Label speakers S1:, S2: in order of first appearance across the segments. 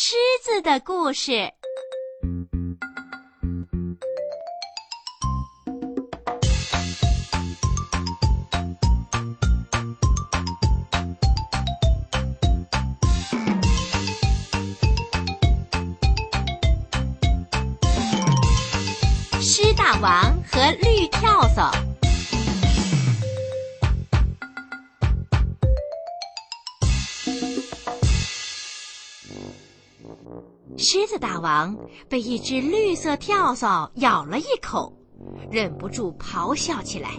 S1: 狮子的故事。狮大王和绿跳蚤。狮子大王被一只绿色跳蚤咬了一口，忍不住咆哮起来。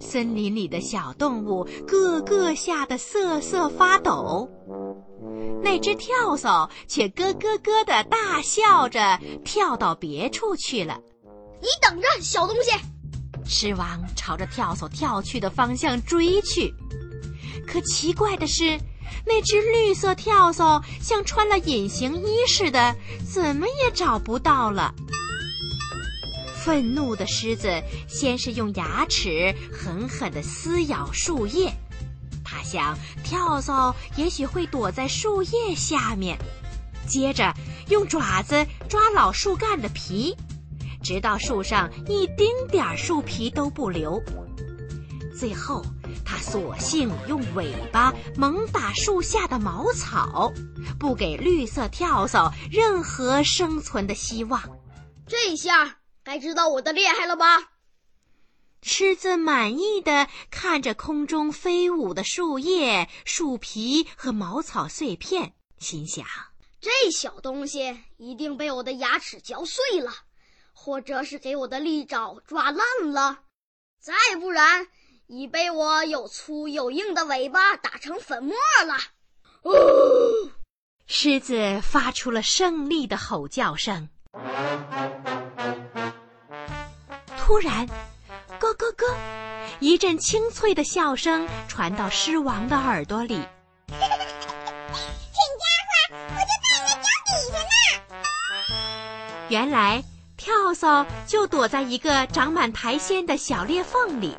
S1: 森林里的小动物个个吓得瑟瑟发抖，那只跳蚤却咯咯咯的大笑着跳到别处去了。
S2: 你等着，小东西！
S1: 狮王朝着跳蚤跳去的方向追去，可奇怪的是。那只绿色跳蚤像穿了隐形衣似的，怎么也找不到了。愤怒的狮子先是用牙齿狠狠地撕咬树叶，它想跳蚤也许会躲在树叶下面，接着用爪子抓老树干的皮，直到树上一丁点儿树皮都不留，最后。他索性用尾巴猛打树下的茅草，不给绿色跳蚤任何生存的希望。
S2: 这下该知道我的厉害了吧？
S1: 狮子满意的看着空中飞舞的树叶、树皮和茅草碎片，心想：
S2: 这小东西一定被我的牙齿嚼碎了，或者是给我的利爪抓烂了，再不然……已被我有粗有硬的尾巴打成粉末了！
S1: 哦，狮子发出了胜利的吼叫声。突然，咯咯咯，一阵清脆的笑声传到狮王的耳朵里。
S3: 蠢家伙，我就在你的脚底下呢！
S1: 原来，跳蚤就躲在一个长满苔藓的小裂缝里。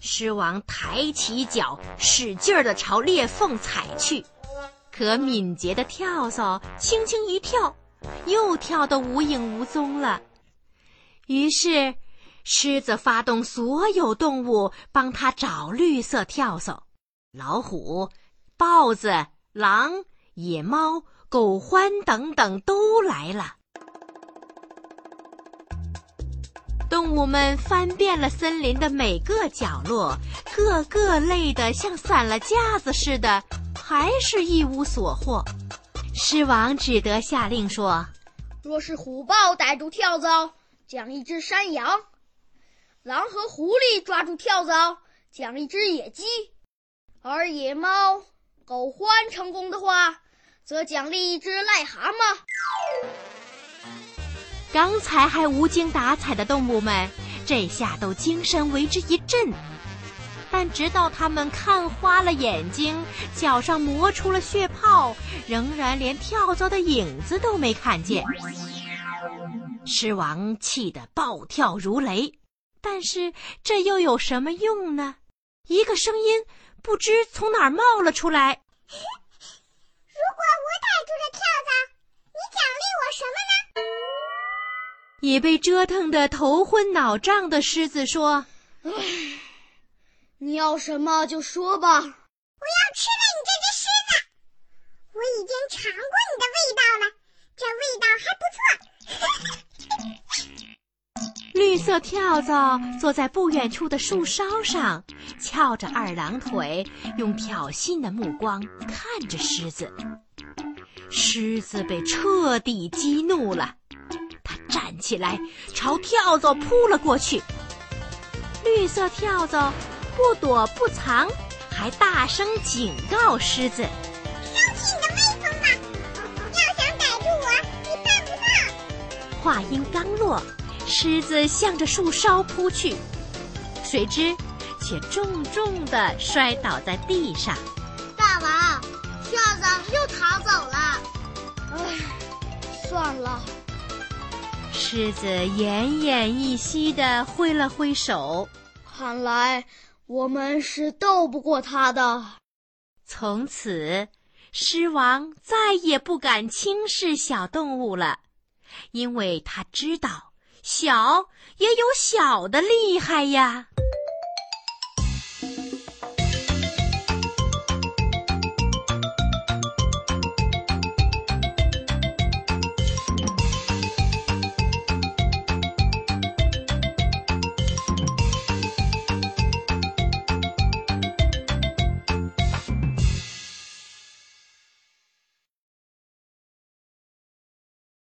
S1: 狮王抬起脚，使劲儿地朝裂缝踩去，可敏捷的跳蚤轻轻一跳，又跳得无影无踪了。于是，狮子发动所有动物帮他找绿色跳蚤，老虎、豹子、狼、野猫、狗獾等等都来了。动物们翻遍了森林的每个角落，个个累得像散了架子似的，还是一无所获。狮王只得下令说：“
S2: 若是虎豹逮住跳蚤，奖一只山羊；狼和狐狸抓住跳蚤，奖一只野鸡；而野猫、狗獾成功的话，则奖励一只癞蛤蟆。”
S1: 刚才还无精打采的动物们，这下都精神为之一振。但直到他们看花了眼睛，脚上磨出了血泡，仍然连跳蚤的影子都没看见。狮王气得暴跳如雷，但是这又有什么用呢？一个声音不知从哪儿冒了出来：“
S3: 如果我逮住了跳蚤，你奖励我什么呢？”
S1: 也被折腾得头昏脑胀的狮子说：“唉，
S2: 你要什么就说吧。我
S3: 要吃了你这只狮子。我已经尝过你的味道了，这味道还不
S1: 错。”绿色跳蚤坐在不远处的树梢上，翘着二郎腿，用挑衅的目光看着狮子。狮子被彻底激怒了。站起来，朝跳蚤扑了过去。绿色跳蚤不躲不藏，还大声警告狮子：“
S3: 收起你的威风吧！要想逮住我，你办不到。”
S1: 话音刚落，狮子向着树梢扑去，谁知却重重的摔倒在地上。
S2: 大王，跳蚤又逃走了。唉，算了。
S1: 狮子奄奄一息地挥了挥手，
S2: 看来我们是斗不过他的。
S1: 从此，狮王再也不敢轻视小动物了，因为他知道小也有小的厉害呀。